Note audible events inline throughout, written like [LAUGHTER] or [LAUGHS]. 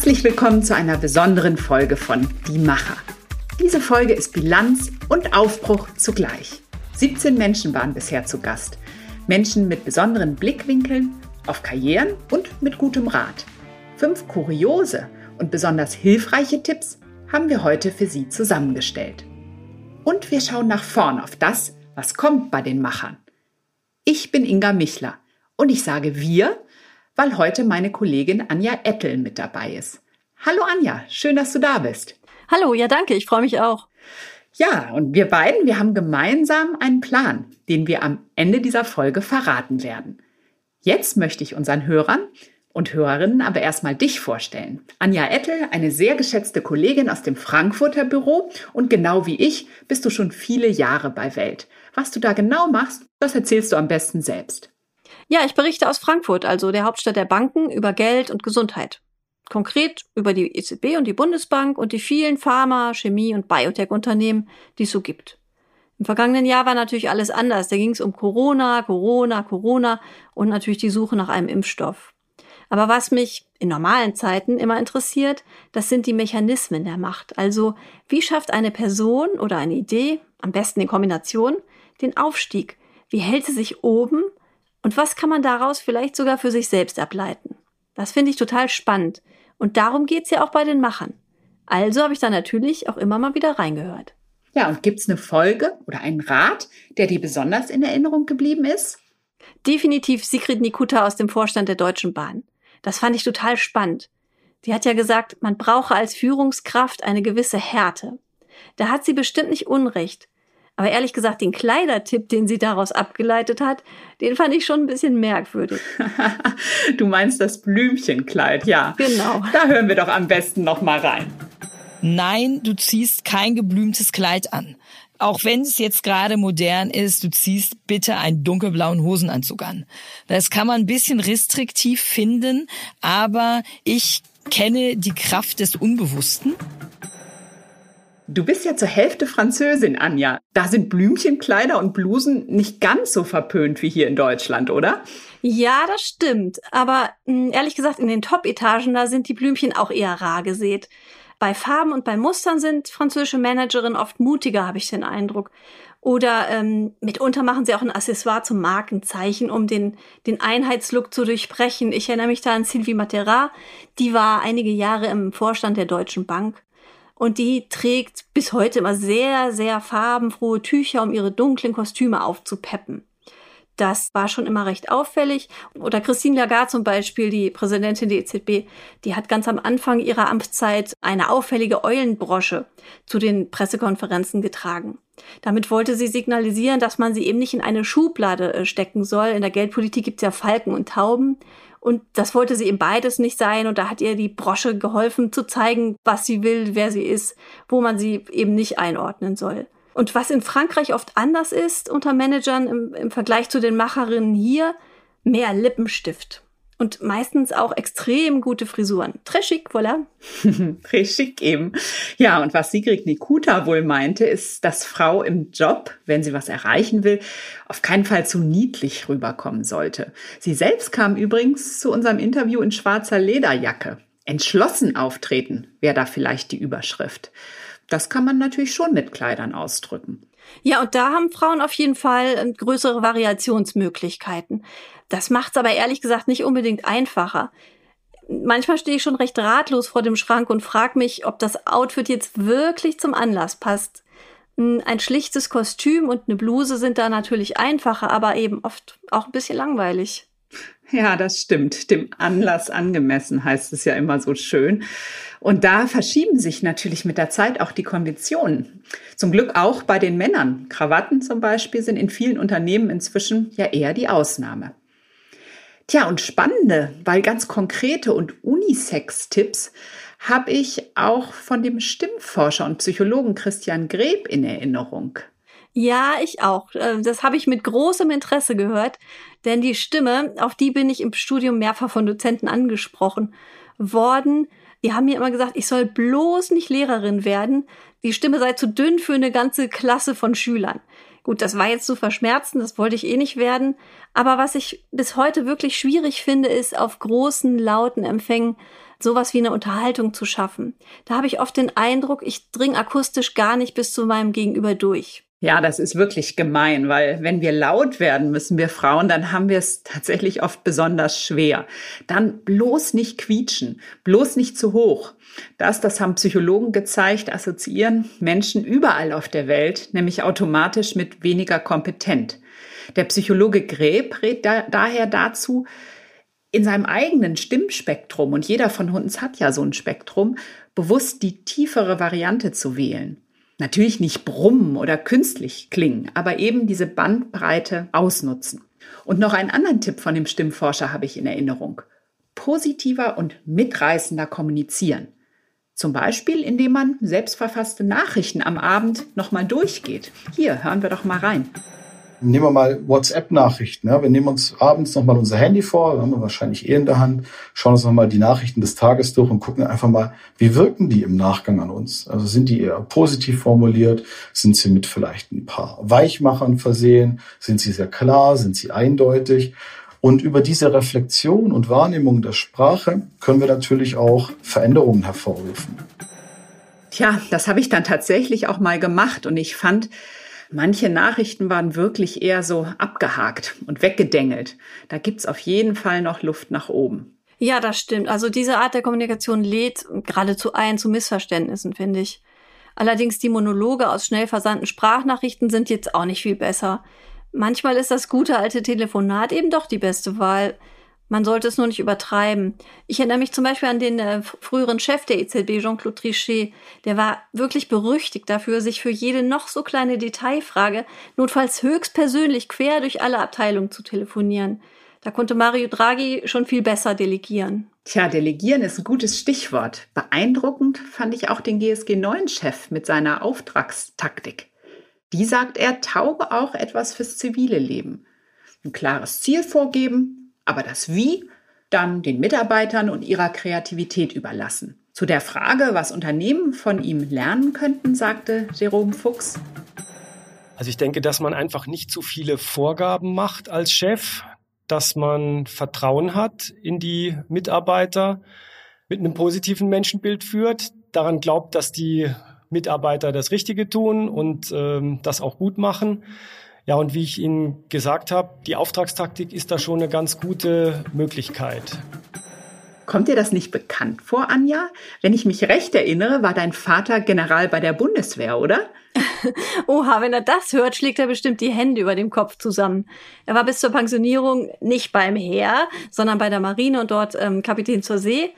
Herzlich willkommen zu einer besonderen Folge von Die Macher. Diese Folge ist Bilanz und Aufbruch zugleich. 17 Menschen waren bisher zu Gast. Menschen mit besonderen Blickwinkeln auf Karrieren und mit gutem Rat. Fünf kuriose und besonders hilfreiche Tipps haben wir heute für Sie zusammengestellt. Und wir schauen nach vorn auf das, was kommt bei den Machern. Ich bin Inga Michler und ich sage wir, weil heute meine Kollegin Anja Ettel mit dabei ist. Hallo Anja, schön, dass du da bist. Hallo, ja danke, ich freue mich auch. Ja, und wir beiden, wir haben gemeinsam einen Plan, den wir am Ende dieser Folge verraten werden. Jetzt möchte ich unseren Hörern und Hörerinnen aber erstmal dich vorstellen. Anja Ettel, eine sehr geschätzte Kollegin aus dem Frankfurter Büro und genau wie ich bist du schon viele Jahre bei Welt. Was du da genau machst, das erzählst du am besten selbst. Ja, ich berichte aus Frankfurt, also der Hauptstadt der Banken, über Geld und Gesundheit. Konkret über die EZB und die Bundesbank und die vielen Pharma-, Chemie- und Biotech-Unternehmen, die es so gibt. Im vergangenen Jahr war natürlich alles anders. Da ging es um Corona, Corona, Corona und natürlich die Suche nach einem Impfstoff. Aber was mich in normalen Zeiten immer interessiert, das sind die Mechanismen der Macht. Also wie schafft eine Person oder eine Idee, am besten in Kombination, den Aufstieg? Wie hält sie sich oben? Und was kann man daraus vielleicht sogar für sich selbst ableiten? Das finde ich total spannend. Und darum geht's ja auch bei den Machern. Also habe ich da natürlich auch immer mal wieder reingehört. Ja, und gibt's eine Folge oder einen Rat, der dir besonders in Erinnerung geblieben ist? Definitiv Sigrid Nikuta aus dem Vorstand der Deutschen Bahn. Das fand ich total spannend. Die hat ja gesagt, man brauche als Führungskraft eine gewisse Härte. Da hat sie bestimmt nicht Unrecht. Aber ehrlich gesagt, den Kleidertipp, den sie daraus abgeleitet hat, den fand ich schon ein bisschen merkwürdig. [LAUGHS] du meinst das Blümchenkleid, ja. Genau. Da hören wir doch am besten noch mal rein. Nein, du ziehst kein geblümtes Kleid an. Auch wenn es jetzt gerade modern ist, du ziehst bitte einen dunkelblauen Hosenanzug an. Das kann man ein bisschen restriktiv finden, aber ich kenne die Kraft des Unbewussten. Du bist ja zur Hälfte Französin, Anja. Da sind Blümchenkleider und Blusen nicht ganz so verpönt wie hier in Deutschland, oder? Ja, das stimmt. Aber hm, ehrlich gesagt, in den Top-Etagen, da sind die Blümchen auch eher rar gesät. Bei Farben und bei Mustern sind französische Managerinnen oft mutiger, habe ich den Eindruck. Oder ähm, mitunter machen sie auch ein Accessoire zum Markenzeichen, um den, den Einheitslook zu durchbrechen. Ich erinnere mich da an Sylvie Matera, die war einige Jahre im Vorstand der Deutschen Bank. Und die trägt bis heute immer sehr, sehr farbenfrohe Tücher, um ihre dunklen Kostüme aufzupeppen. Das war schon immer recht auffällig. Oder Christine Lagarde zum Beispiel, die Präsidentin der EZB, die hat ganz am Anfang ihrer Amtszeit eine auffällige Eulenbrosche zu den Pressekonferenzen getragen. Damit wollte sie signalisieren, dass man sie eben nicht in eine Schublade äh, stecken soll. In der Geldpolitik gibt es ja Falken und Tauben. Und das wollte sie eben beides nicht sein. Und da hat ihr die Brosche geholfen zu zeigen, was sie will, wer sie ist, wo man sie eben nicht einordnen soll. Und was in Frankreich oft anders ist unter Managern im, im Vergleich zu den Macherinnen hier, mehr Lippenstift. Und meistens auch extrem gute Frisuren. Très chic, voilà. [LAUGHS] Très chic eben. Ja, und was Sigrid Nikuta wohl meinte, ist, dass Frau im Job, wenn sie was erreichen will, auf keinen Fall zu niedlich rüberkommen sollte. Sie selbst kam übrigens zu unserem Interview in schwarzer Lederjacke. Entschlossen auftreten wäre da vielleicht die Überschrift. Das kann man natürlich schon mit Kleidern ausdrücken. Ja, und da haben Frauen auf jeden Fall äh, größere Variationsmöglichkeiten. Das macht es aber ehrlich gesagt nicht unbedingt einfacher. Manchmal stehe ich schon recht ratlos vor dem Schrank und frage mich, ob das Outfit jetzt wirklich zum Anlass passt. Ein schlichtes Kostüm und eine Bluse sind da natürlich einfacher, aber eben oft auch ein bisschen langweilig. Ja, das stimmt. Dem Anlass angemessen heißt es ja immer so schön. Und da verschieben sich natürlich mit der Zeit auch die Konditionen. Zum Glück auch bei den Männern. Krawatten zum Beispiel sind in vielen Unternehmen inzwischen ja eher die Ausnahme. Tja, und spannende, weil ganz konkrete und Unisex-Tipps habe ich auch von dem Stimmforscher und Psychologen Christian Greb in Erinnerung. Ja, ich auch. Äh, das habe ich mit großem Interesse gehört, denn die Stimme, auf die bin ich im Studium mehrfach von Dozenten angesprochen worden. Die haben mir immer gesagt, ich soll bloß nicht Lehrerin werden. Die Stimme sei zu dünn für eine ganze Klasse von Schülern. Gut, das war jetzt zu verschmerzen, das wollte ich eh nicht werden. Aber was ich bis heute wirklich schwierig finde, ist auf großen, lauten Empfängen sowas wie eine Unterhaltung zu schaffen. Da habe ich oft den Eindruck, ich dring akustisch gar nicht bis zu meinem Gegenüber durch. Ja, das ist wirklich gemein, weil wenn wir laut werden müssen, wir Frauen, dann haben wir es tatsächlich oft besonders schwer. Dann bloß nicht quietschen, bloß nicht zu hoch. Das, das haben Psychologen gezeigt, assoziieren Menschen überall auf der Welt, nämlich automatisch mit weniger kompetent. Der Psychologe Greb rät da, daher dazu, in seinem eigenen Stimmspektrum, und jeder von uns hat ja so ein Spektrum, bewusst die tiefere Variante zu wählen. Natürlich nicht brummen oder künstlich klingen, aber eben diese Bandbreite ausnutzen. Und noch einen anderen Tipp von dem Stimmforscher habe ich in Erinnerung. Positiver und mitreißender kommunizieren. Zum Beispiel, indem man selbstverfasste Nachrichten am Abend nochmal durchgeht. Hier, hören wir doch mal rein. Nehmen wir mal WhatsApp-Nachrichten. Ja? Wir nehmen uns abends nochmal unser Handy vor, haben wir wahrscheinlich eh in der Hand, schauen uns nochmal die Nachrichten des Tages durch und gucken einfach mal, wie wirken die im Nachgang an uns? Also sind die eher positiv formuliert? Sind sie mit vielleicht ein paar Weichmachern versehen? Sind sie sehr klar? Sind sie eindeutig? Und über diese Reflexion und Wahrnehmung der Sprache können wir natürlich auch Veränderungen hervorrufen. Tja, das habe ich dann tatsächlich auch mal gemacht und ich fand, Manche Nachrichten waren wirklich eher so abgehakt und weggedengelt. Da gibt's auf jeden Fall noch Luft nach oben. Ja, das stimmt. Also diese Art der Kommunikation lädt geradezu ein zu Missverständnissen, finde ich. Allerdings die Monologe aus schnell versandten Sprachnachrichten sind jetzt auch nicht viel besser. Manchmal ist das gute alte Telefonat eben doch die beste Wahl. Man sollte es nur nicht übertreiben. Ich erinnere mich zum Beispiel an den äh, früheren Chef der EZB, Jean-Claude Trichet. Der war wirklich berüchtigt dafür, sich für jede noch so kleine Detailfrage notfalls höchstpersönlich quer durch alle Abteilungen zu telefonieren. Da konnte Mario Draghi schon viel besser delegieren. Tja, delegieren ist ein gutes Stichwort. Beeindruckend fand ich auch den GSG-9-Chef mit seiner Auftragstaktik. Die sagt er, tauge auch etwas fürs zivile Leben. Ein klares Ziel vorgeben, aber das Wie dann den Mitarbeitern und ihrer Kreativität überlassen. Zu der Frage, was Unternehmen von ihm lernen könnten, sagte Jerome Fuchs. Also ich denke, dass man einfach nicht zu viele Vorgaben macht als Chef, dass man Vertrauen hat in die Mitarbeiter, mit einem positiven Menschenbild führt, daran glaubt, dass die Mitarbeiter das Richtige tun und ähm, das auch gut machen ja, und wie ich Ihnen gesagt habe, die Auftragstaktik ist da schon eine ganz gute Möglichkeit. Kommt dir das nicht bekannt vor, Anja? Wenn ich mich recht erinnere, war dein Vater General bei der Bundeswehr, oder? [LAUGHS] Oha, wenn er das hört, schlägt er bestimmt die Hände über dem Kopf zusammen. Er war bis zur Pensionierung nicht beim Heer, sondern bei der Marine und dort ähm, Kapitän zur See.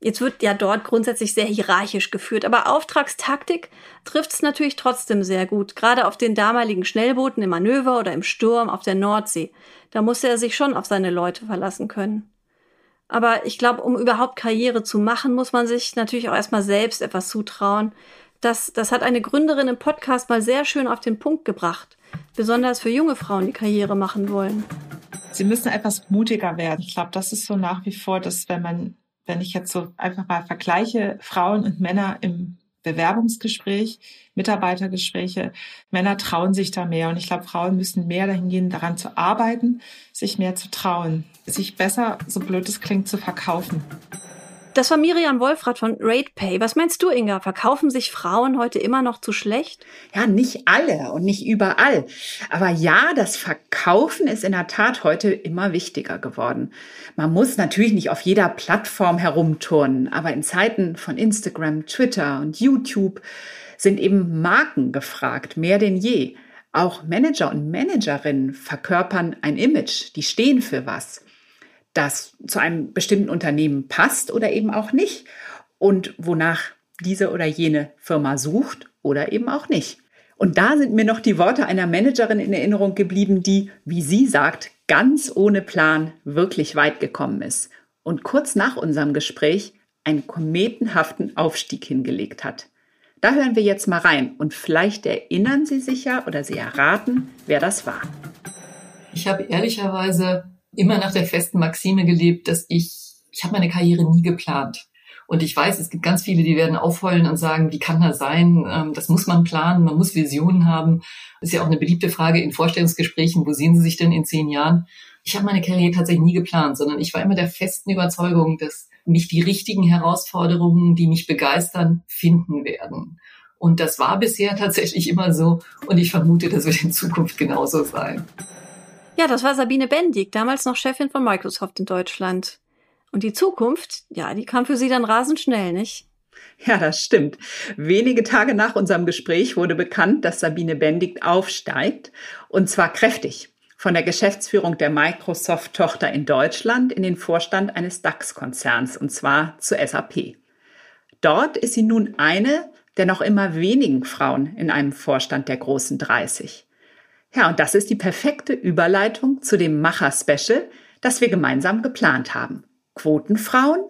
Jetzt wird ja dort grundsätzlich sehr hierarchisch geführt, aber Auftragstaktik trifft es natürlich trotzdem sehr gut, gerade auf den damaligen Schnellbooten im Manöver oder im Sturm auf der Nordsee. Da musste er sich schon auf seine Leute verlassen können. Aber ich glaube, um überhaupt Karriere zu machen, muss man sich natürlich auch erstmal selbst etwas zutrauen. Das, das hat eine Gründerin im Podcast mal sehr schön auf den Punkt gebracht. Besonders für junge Frauen, die Karriere machen wollen. Sie müssen etwas mutiger werden. Ich glaube, das ist so nach wie vor, dass wenn man wenn ich jetzt so einfach mal vergleiche Frauen und Männer im Bewerbungsgespräch, Mitarbeitergespräche, Männer trauen sich da mehr. Und ich glaube, Frauen müssen mehr dahin gehen, daran zu arbeiten, sich mehr zu trauen, sich besser, so blöd es klingt, zu verkaufen. Das war Miriam Wolfrath von RatePay. Was meinst du, Inga? Verkaufen sich Frauen heute immer noch zu schlecht? Ja, nicht alle und nicht überall. Aber ja, das Verkaufen ist in der Tat heute immer wichtiger geworden. Man muss natürlich nicht auf jeder Plattform herumturnen, aber in Zeiten von Instagram, Twitter und YouTube sind eben Marken gefragt, mehr denn je. Auch Manager und Managerinnen verkörpern ein Image, die stehen für was das zu einem bestimmten Unternehmen passt oder eben auch nicht und wonach diese oder jene Firma sucht oder eben auch nicht. Und da sind mir noch die Worte einer Managerin in Erinnerung geblieben, die, wie sie sagt, ganz ohne Plan wirklich weit gekommen ist und kurz nach unserem Gespräch einen kometenhaften Aufstieg hingelegt hat. Da hören wir jetzt mal rein und vielleicht erinnern Sie sich ja oder Sie erraten, wer das war. Ich habe ehrlicherweise immer nach der festen Maxime gelebt, dass ich, ich habe meine Karriere nie geplant. Und ich weiß, es gibt ganz viele, die werden aufheulen und sagen, wie kann das sein? Ähm, das muss man planen, man muss Visionen haben. Das ist ja auch eine beliebte Frage in Vorstellungsgesprächen, wo sehen Sie sich denn in zehn Jahren? Ich habe meine Karriere tatsächlich nie geplant, sondern ich war immer der festen Überzeugung, dass mich die richtigen Herausforderungen, die mich begeistern, finden werden. Und das war bisher tatsächlich immer so. Und ich vermute, das wird in Zukunft genauso sein. Ja, das war Sabine Bendig, damals noch Chefin von Microsoft in Deutschland. Und die Zukunft, ja, die kam für sie dann rasend schnell, nicht? Ja, das stimmt. Wenige Tage nach unserem Gespräch wurde bekannt, dass Sabine Bendig aufsteigt. Und zwar kräftig. Von der Geschäftsführung der Microsoft-Tochter in Deutschland in den Vorstand eines DAX-Konzerns, und zwar zu SAP. Dort ist sie nun eine der noch immer wenigen Frauen in einem Vorstand der großen 30. Ja, und das ist die perfekte Überleitung zu dem Macher-Special, das wir gemeinsam geplant haben. Quotenfrauen?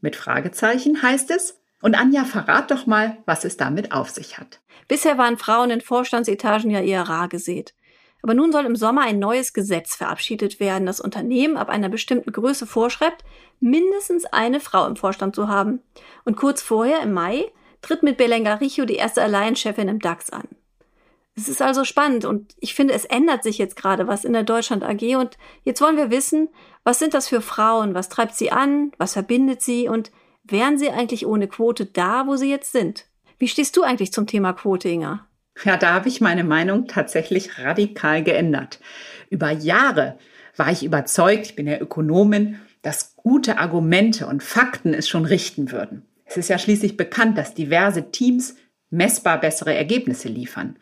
Mit Fragezeichen heißt es. Und Anja, verrat doch mal, was es damit auf sich hat. Bisher waren Frauen in Vorstandsetagen ja eher rar gesät. Aber nun soll im Sommer ein neues Gesetz verabschiedet werden, das Unternehmen ab einer bestimmten Größe vorschreibt, mindestens eine Frau im Vorstand zu haben. Und kurz vorher, im Mai, tritt mit Belenga Richo die erste Alliance-Chefin im DAX an. Es ist also spannend und ich finde, es ändert sich jetzt gerade was in der Deutschland AG und jetzt wollen wir wissen, was sind das für Frauen, was treibt sie an, was verbindet sie und wären sie eigentlich ohne Quote da, wo sie jetzt sind? Wie stehst du eigentlich zum Thema Quote, Inga? Ja, da habe ich meine Meinung tatsächlich radikal geändert. Über Jahre war ich überzeugt, ich bin ja Ökonomin, dass gute Argumente und Fakten es schon richten würden. Es ist ja schließlich bekannt, dass diverse Teams messbar bessere Ergebnisse liefern.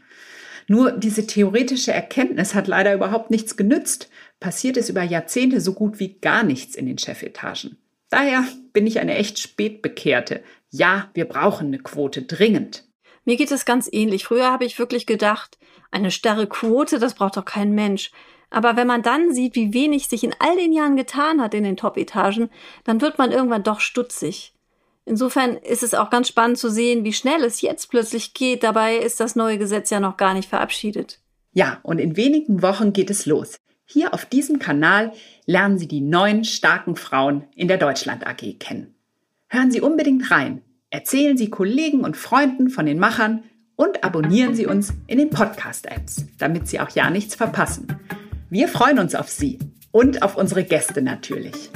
Nur diese theoretische Erkenntnis hat leider überhaupt nichts genützt. Passiert es über Jahrzehnte so gut wie gar nichts in den Chefetagen. Daher bin ich eine echt spätbekehrte. Ja, wir brauchen eine Quote dringend. Mir geht es ganz ähnlich. Früher habe ich wirklich gedacht, eine starre Quote, das braucht doch kein Mensch. Aber wenn man dann sieht, wie wenig sich in all den Jahren getan hat in den Top-Etagen, dann wird man irgendwann doch stutzig. Insofern ist es auch ganz spannend zu sehen, wie schnell es jetzt plötzlich geht. Dabei ist das neue Gesetz ja noch gar nicht verabschiedet. Ja, und in wenigen Wochen geht es los. Hier auf diesem Kanal lernen Sie die neuen starken Frauen in der Deutschland AG kennen. Hören Sie unbedingt rein, erzählen Sie Kollegen und Freunden von den Machern und abonnieren Sie uns in den Podcast-Apps, damit Sie auch ja nichts verpassen. Wir freuen uns auf Sie und auf unsere Gäste natürlich.